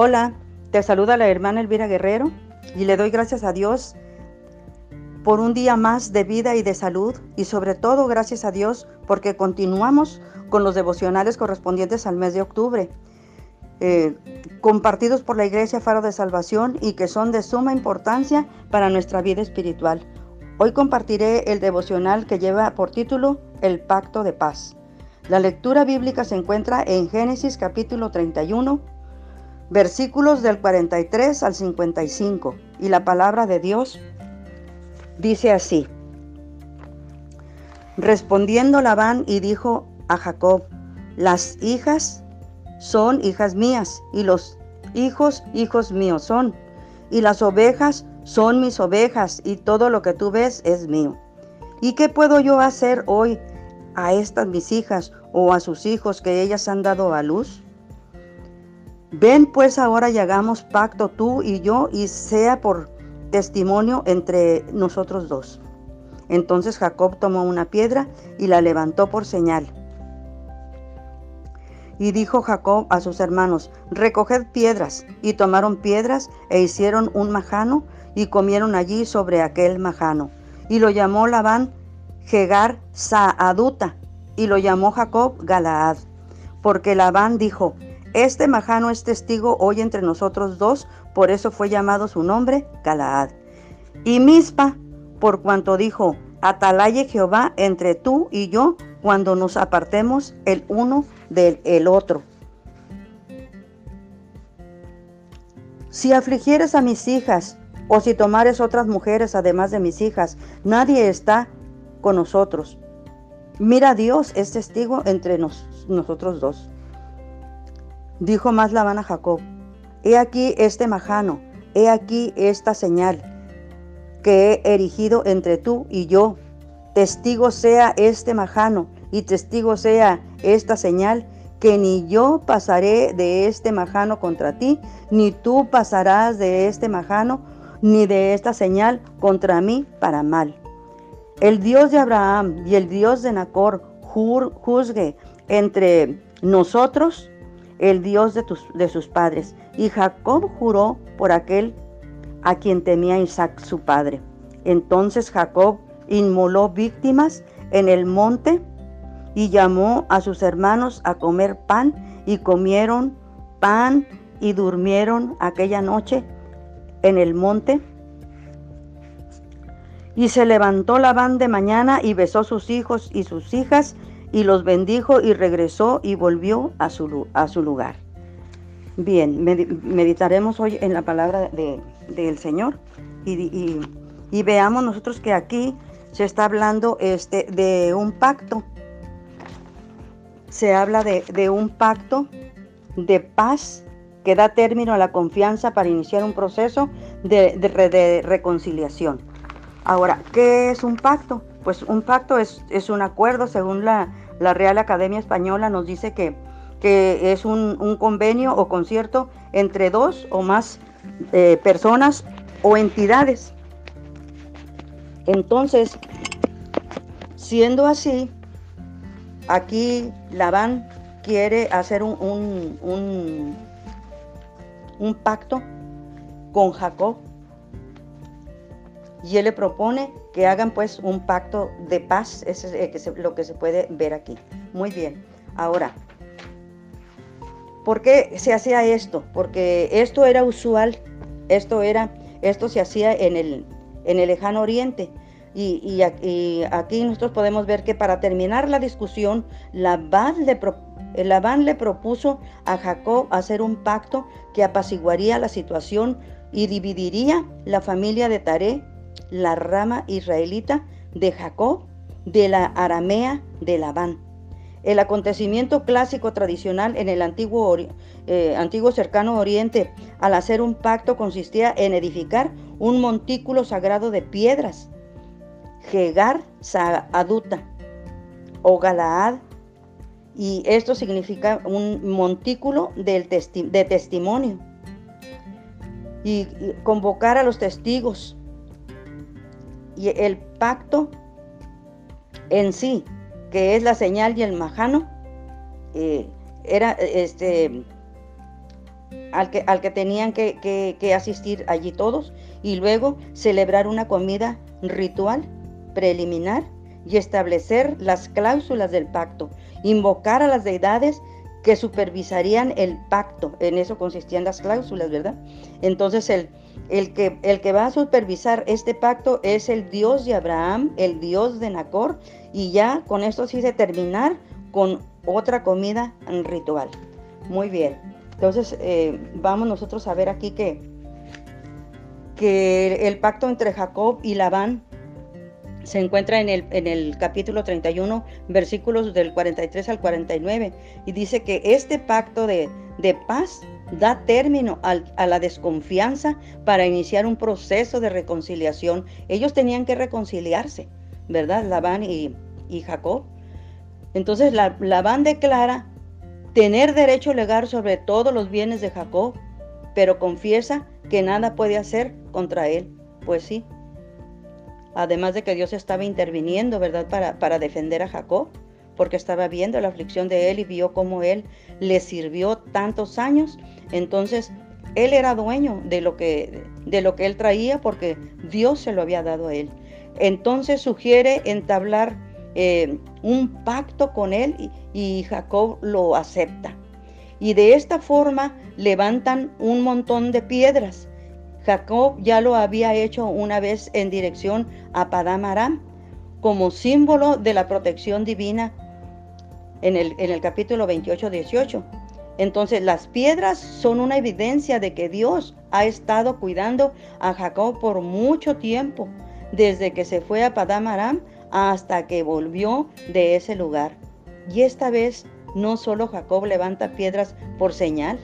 Hola, te saluda la hermana Elvira Guerrero y le doy gracias a Dios por un día más de vida y de salud y sobre todo gracias a Dios porque continuamos con los devocionales correspondientes al mes de octubre, eh, compartidos por la Iglesia Faro de Salvación y que son de suma importancia para nuestra vida espiritual. Hoy compartiré el devocional que lleva por título El Pacto de Paz. La lectura bíblica se encuentra en Génesis capítulo 31, versículos del 43 al 55, y la palabra de Dios dice así. Respondiendo Labán y dijo a Jacob, las hijas son hijas mías, y los hijos hijos míos son, y las ovejas son mis ovejas, y todo lo que tú ves es mío. ¿Y qué puedo yo hacer hoy a estas mis hijas o a sus hijos que ellas han dado a luz? Ven pues ahora y hagamos pacto tú y yo y sea por testimonio entre nosotros dos. Entonces Jacob tomó una piedra y la levantó por señal. Y dijo Jacob a sus hermanos, recoged piedras. Y tomaron piedras e hicieron un majano y comieron allí sobre aquel majano. Y lo llamó Labán Jegar Saaduta y lo llamó Jacob Galaad. Porque Labán dijo, este majano es testigo hoy entre nosotros dos, por eso fue llamado su nombre Galaad. Y Mispa, por cuanto dijo, atalaye Jehová entre tú y yo cuando nos apartemos el uno del el otro. Si afligieres a mis hijas, o si tomares otras mujeres además de mis hijas, nadie está con nosotros. Mira, Dios es testigo entre nosotros dos. Dijo más Labán a Jacob, he aquí este majano, he aquí esta señal que he erigido entre tú y yo. Testigo sea este majano y testigo sea esta señal que ni yo pasaré de este majano contra ti, ni tú pasarás de este majano, ni de esta señal contra mí para mal. El Dios de Abraham y el Dios de Nacor juzgue entre nosotros, el Dios de, de sus padres. Y Jacob juró por aquel a quien temía Isaac su padre. Entonces Jacob inmoló víctimas en el monte y llamó a sus hermanos a comer pan y comieron pan y durmieron aquella noche en el monte. Y se levantó Labán de mañana y besó sus hijos y sus hijas y los bendijo y regresó y volvió a su, a su lugar. Bien, meditaremos hoy en la palabra del Señor y, y, veamos nosotros que aquí se está hablando este, de un pacto se habla de, un pacto de paz que da término a la confianza para iniciar un proceso de, reconciliación. Ahora, ¿qué es un pacto? Pues un pacto es, un acuerdo, según la, Real Academia Española nos dice que, que es un, convenio o concierto entre dos o más eh, personas o entidades. Entonces, siendo así, Aquí Labán quiere hacer un, un, pacto con Jacob y él le propone que hagan pues un pacto de paz, eso es lo que se puede ver aquí. Muy bien, ahora, ¿por qué se hacía esto? Porque esto era usual, esto era, esto se hacía en el, en el lejano oriente. Y, aquí nosotros podemos ver que para terminar la discusión, Labán le, Labán le propuso a Jacob hacer un pacto que apaciguaría la situación y dividiría la familia de Taré, la rama israelita de Jacob, de la aramea de Labán. El acontecimiento clásico tradicional en el antiguo, eh, antiguo cercano oriente al hacer un pacto consistía en edificar un montículo sagrado de piedras Gegar Saaduta o Galaad, y esto significa un montículo del de testimonio. Y, convocar a los testigos. Y el pacto en sí, que es la señal y el majano, eh, era este al que, al que tenían que, que asistir allí todos y luego celebrar una comida ritual preliminar y establecer las cláusulas del pacto, invocar a las deidades que supervisarían el pacto. En eso consistían las cláusulas, ¿verdad? Entonces el, el, que, el que va a supervisar este pacto es el Dios de Abraham, el Dios de Nacor, y ya con esto sí se terminar con otra comida ritual. Muy bien. Entonces eh, vamos nosotros a ver aquí que, que el pacto entre Jacob y Labán se encuentra en el, en el capítulo 31, versículos del 43 al 49, y dice que este pacto de, paz da término a la desconfianza para iniciar un proceso de reconciliación. Ellos tenían que reconciliarse, ¿verdad? Labán y, Jacob. Entonces Labán declara tener derecho legal sobre todos los bienes de Jacob, pero confiesa que nada puede hacer contra él. Pues sí, además de que Dios estaba interviniendo, ¿verdad?, para, para defender a Jacob, porque estaba viendo la aflicción de él y vio cómo él le sirvió tantos años. Entonces, él era dueño de lo que, de lo que él traía porque Dios se lo había dado a él. Entonces sugiere entablar eh, un pacto con él y Jacob lo acepta. Y de esta forma levantan un montón de piedras Jacob ya lo había hecho una vez en dirección a Padam Aram, como símbolo de la protección divina en el, capítulo 28, 18. Entonces las piedras son una evidencia de que Dios ha estado cuidando a Jacob por mucho tiempo, desde que se fue a Padam Aram hasta que volvió de ese lugar. Y esta vez no solo Jacob levanta piedras por señal,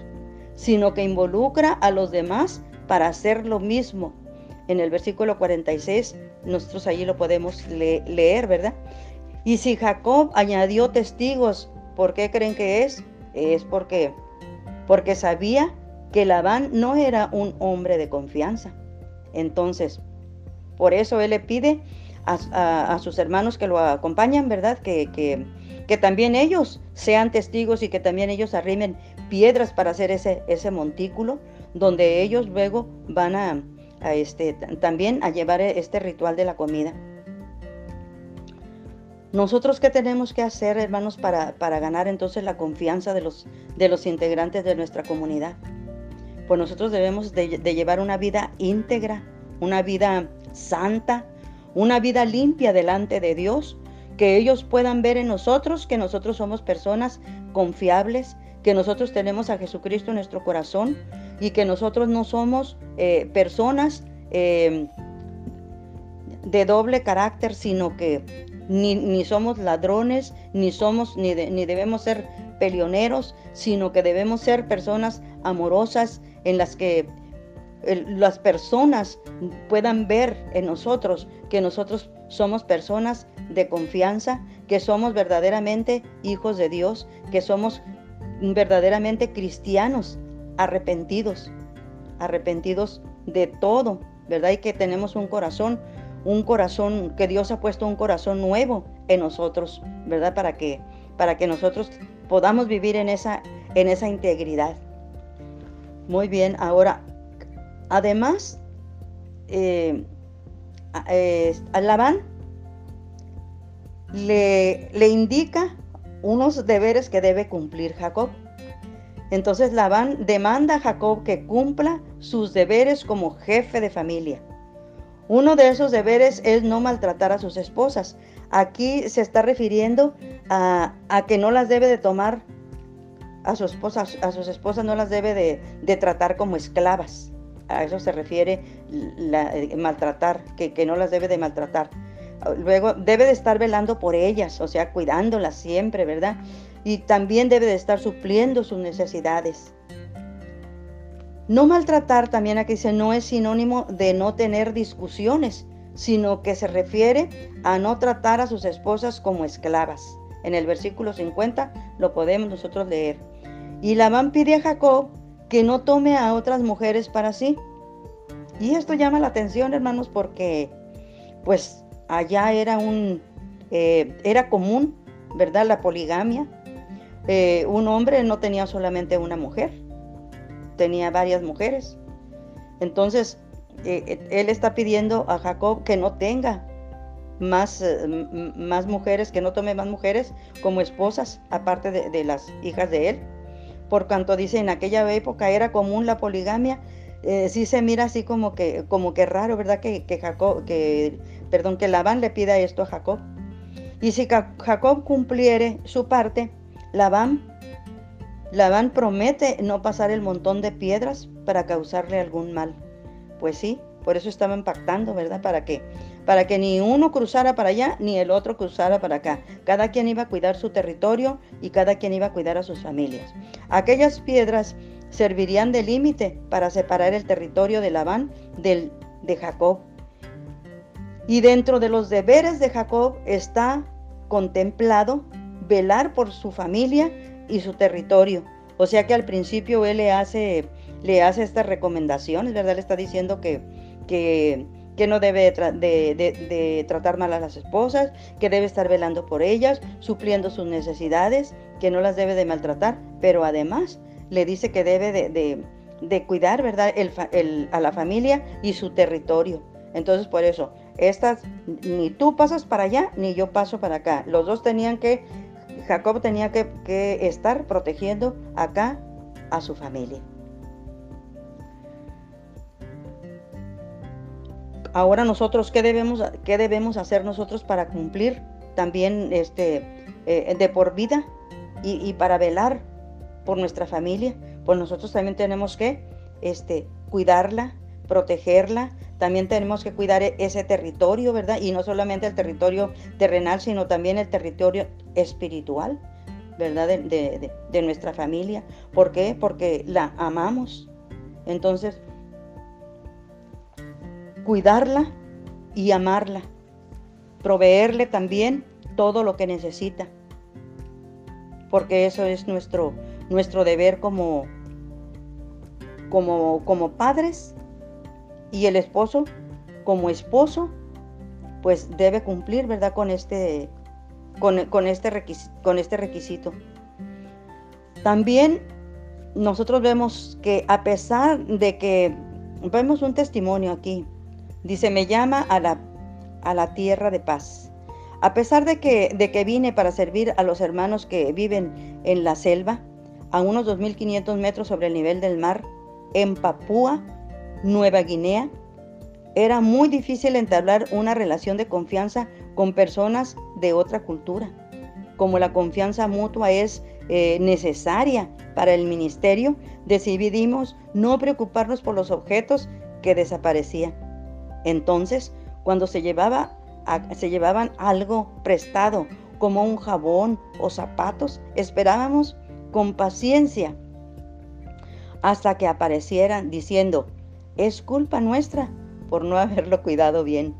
sino que involucra a los demás para hacer lo mismo. En el versículo 46, nosotros allí lo podemos leer, ¿verdad? Y si Jacob añadió testigos, ¿por qué creen que es? Es porque, porque sabía que Labán no era un hombre de confianza. Entonces, por eso él le pide a, sus hermanos que lo acompañan, ¿verdad? Que, que, que, también ellos sean testigos y que también ellos arrimen piedras para hacer ese, ese montículo donde ellos luego van a, este, también a llevar este ritual de la comida. Nosotros qué tenemos que hacer, hermanos, para, para ganar entonces la confianza de los, de los integrantes de nuestra comunidad? Pues nosotros debemos de, llevar una vida íntegra, una vida santa, una vida limpia delante de Dios, que ellos puedan ver en nosotros que nosotros somos personas confiables, que nosotros tenemos a Jesucristo en nuestro corazón, y que nosotros no somos eh, personas eh, de doble carácter, sino que ni, somos ladrones, ni somos, ni, ni debemos ser peleoneros, sino que debemos ser personas amorosas en las que las personas puedan ver en nosotros que nosotros somos personas de confianza, que somos verdaderamente hijos de Dios, que somos verdaderamente cristianos arrepentidos, arrepentidos de todo, ¿verdad? Y que tenemos un corazón, un corazón, que Dios ha puesto un corazón nuevo en nosotros, ¿verdad? Para que, para que nosotros podamos vivir en esa, en esa integridad. Muy bien, ahora, además, eh, eh, Labán le, le indica unos deberes que debe cumplir Jacob. Entonces Labán demanda a Jacob que cumpla sus deberes como jefe de familia. Uno de esos deberes es no maltratar a sus esposas. Aquí se está refiriendo a, que no las debe de tomar a, su esposa, a sus esposas, no las debe de, tratar como esclavas. A eso se refiere eh, maltratar, que no las debe de maltratar. Luego debe de estar velando por ellas, o sea, cuidándolas siempre, ¿verdad? y también debe de estar supliendo sus necesidades. No maltratar también aquí dice no es sinónimo de no tener discusiones, sino que se refiere a no tratar a sus esposas como esclavas. En el versículo 50 lo podemos nosotros leer. Y Labán pide a Jacob que no tome a otras mujeres para sí. Y esto llama la atención, hermanos, porque pues allá era un eh, era común, ¿verdad? La poligamia. Eh, un hombre no tenía solamente una mujer. tenía varias mujeres. Entonces, eh, eh, él está pidiendo a Jacob que no tenga más, eh, más mujeres, que no tome más mujeres como esposas, aparte de, las hijas de él. Por cuanto dice, en aquella época era común la poligamia, sí se mira así como que, como que raro, ¿verdad? Que, que Jacob, que, perdón, que Labán le pida esto a Jacob. Y si Jacob cumpliere su parte, Labán, Labán promete no pasar el montón de piedras para causarle algún mal. Pues sí, por eso estaban pactando, ¿verdad? Para que, para que ni uno cruzara para allá ni el otro cruzara para acá. Cada quien iba a cuidar su territorio y cada quien iba a cuidar a sus familias. Aquellas piedras servirían de límite para separar el territorio de Labán del de Jacob. Y dentro de los deberes de Jacob está contemplado velar por su familia y su territorio. O sea que al principio él le hace, le hace estas recomendaciones, ¿verdad? Le está diciendo que, que, no debe de, tratar mal a las esposas, que debe estar velando por ellas, supliendo sus necesidades, que no las debe de maltratar, pero además le dice que debe de, cuidar, ¿verdad? a la familia y su territorio. Entonces, por eso, estas, ni tú pasas para allá, ni yo paso para acá. Los dos tenían que, Jacob tenía que, que estar protegiendo acá a su familia. Ahora nosotros, ¿qué debemos, qué debemos hacer nosotros para cumplir también este, eh, de por vida y, y, para velar por nuestra familia? Pues nosotros también tenemos que este, cuidarla, protegerla, también tenemos que cuidar e-, ese territorio, ¿verdad? Y no solamente el territorio terrenal, sino también el territorio espiritual, ¿verdad? De, nuestra familia. ¿Por qué? Porque la amamos. Entonces, cuidarla y amarla. Proveerle también todo lo que necesita. Porque eso es nuestro, nuestro deber como, como, como padres y el esposo, como esposo, pues debe cumplir, ¿verdad? Con este, con, este, requisito, con este requisito. También nosotros vemos que a pesar de que vemos un testimonio aquí, dice, me llama a la, a la tierra de paz. A pesar de que, de que vine para servir a los hermanos que viven en la selva, a unos 2.500 metros sobre el nivel del mar, en Papúa Nueva Guinea, era muy difícil entablar una relación de confianza con personas de otra cultura. Como la confianza mutua es eh, necesaria para el ministerio, decidimos no preocuparnos por los objetos que desaparecían. Entonces, cuando se, llevaba se llevaban algo prestado, como un jabón o zapatos, esperábamos con paciencia hasta que aparecieran diciendo, es culpa nuestra por no haberlo cuidado bien,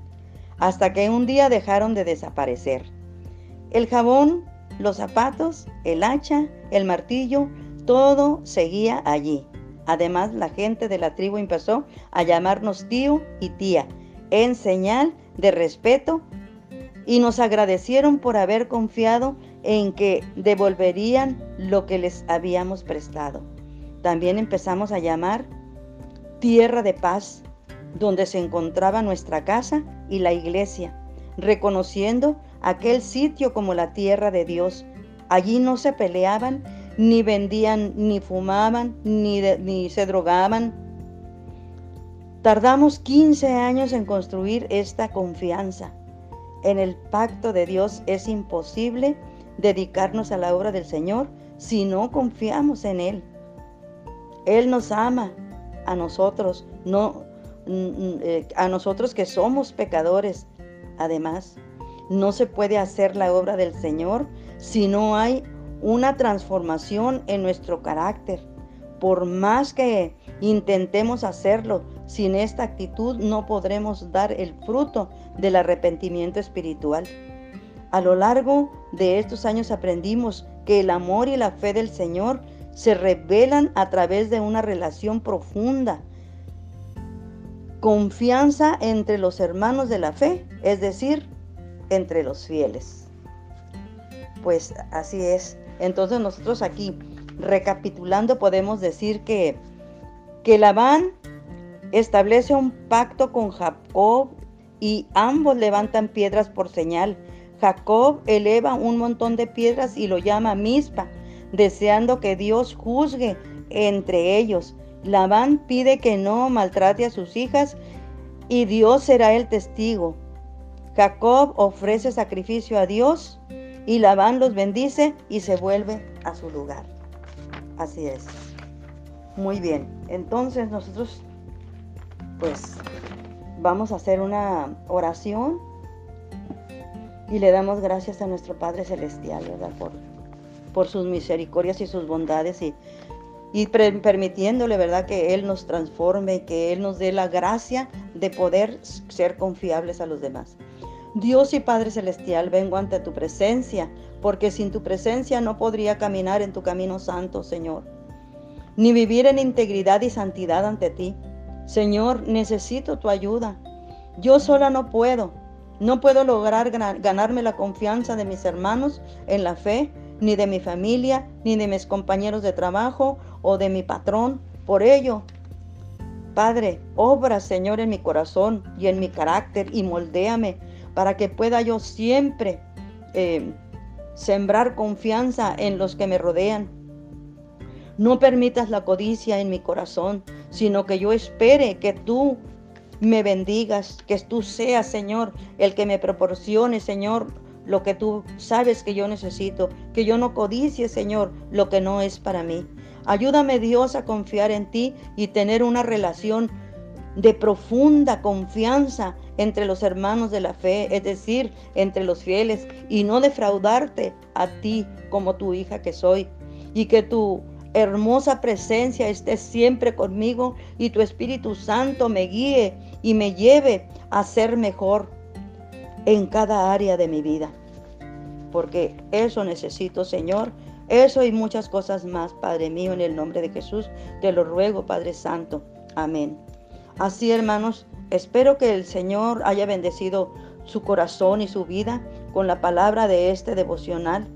hasta que un día dejaron de desaparecer. El jabón, los zapatos, el hacha, el martillo, todo seguía allí. Además, la gente de la tribu empezó a llamarnos tío y tía, en señal de respeto, y nos agradecieron por haber confiado en que devolverían lo que les habíamos prestado. También empezamos a llamar tierra de paz, donde se encontraba nuestra casa y la iglesia, reconociendo aquel sitio como la tierra de Dios. Allí no se peleaban, ni vendían, ni fumaban, ni, ni se drogaban. Tardamos 15 años en construir esta confianza. En el pacto de Dios es imposible dedicarnos a la obra del Señor si no confiamos en Él. Él nos ama a nosotros, no eh, a nosotros que somos pecadores. Además, no se puede hacer la obra del Señor si no hay una transformación en nuestro carácter. Por más que intentemos hacerlo, sin esta actitud no podremos dar el fruto del arrepentimiento espiritual. A lo largo de estos años aprendimos que el amor y la fe del Señor se revelan a través de una relación profunda, confianza entre los hermanos de la fe, es decir, entre los fieles. Pues así es. Entonces nosotros aquí, recapitulando, podemos decir que, que Labán establece un pacto con Jacob y ambos levantan piedras por señal. Jacob eleva un montón de piedras y lo llama Mispa, deseando que Dios juzgue entre ellos. Labán pide que no maltrate a sus hijas y Dios será el testigo. Jacob ofrece sacrificio a Dios y Labán los bendice y se vuelve a su lugar. Así es. Muy bien. Entonces nosotros pues vamos a hacer una oración y le damos gracias a nuestro Padre Celestial, ¿verdad? Por, por sus misericordias y sus bondades y, y permitiéndole, ¿verdad? Que Él nos transforme, que Él nos dé la gracia de poder ser confiables a los demás. Dios y Padre Celestial, vengo ante tu presencia, porque sin tu presencia no podría caminar en tu camino santo, Señor, ni vivir en integridad y santidad ante ti. Señor, necesito tu ayuda. Yo sola no puedo. No puedo lograr ganarme la confianza de mis hermanos en la fe, ni de mi familia, ni de mis compañeros de trabajo o de mi patrón. Por ello, Padre, obra, Señor, en mi corazón y en mi carácter y moldéame para que pueda yo siempre eh, sembrar confianza en los que me rodean. No permitas la codicia en mi corazón, sino que yo espere que tú me bendigas, que tú seas, Señor, el que me proporcione, Señor, lo que tú sabes que yo necesito, que yo no codicie, Señor, lo que no es para mí. Ayúdame, Dios, a confiar en ti y tener una relación de profunda confianza entre los hermanos de la fe, es decir, entre los fieles, y no defraudarte a ti como tu hija que soy, y que tu hermosa presencia esté siempre conmigo y tu Espíritu Santo me guíe y me lleve a ser mejor en cada área de mi vida. Porque eso necesito, Señor. Eso y muchas cosas más, Padre mío, en el nombre de Jesús, te lo ruego, Padre Santo. Amén. Así, hermanos, espero que el Señor haya bendecido su corazón y su vida con la palabra de este devocional.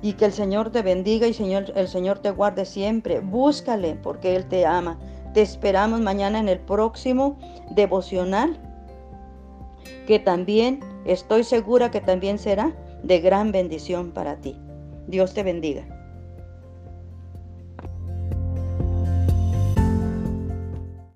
Y que el Señor te bendiga y Señor, el Señor te guarde siempre. Búscale porque Él te ama. Te esperamos mañana en el próximo devocional, que también estoy segura que también será de gran bendición para ti. Dios te bendiga.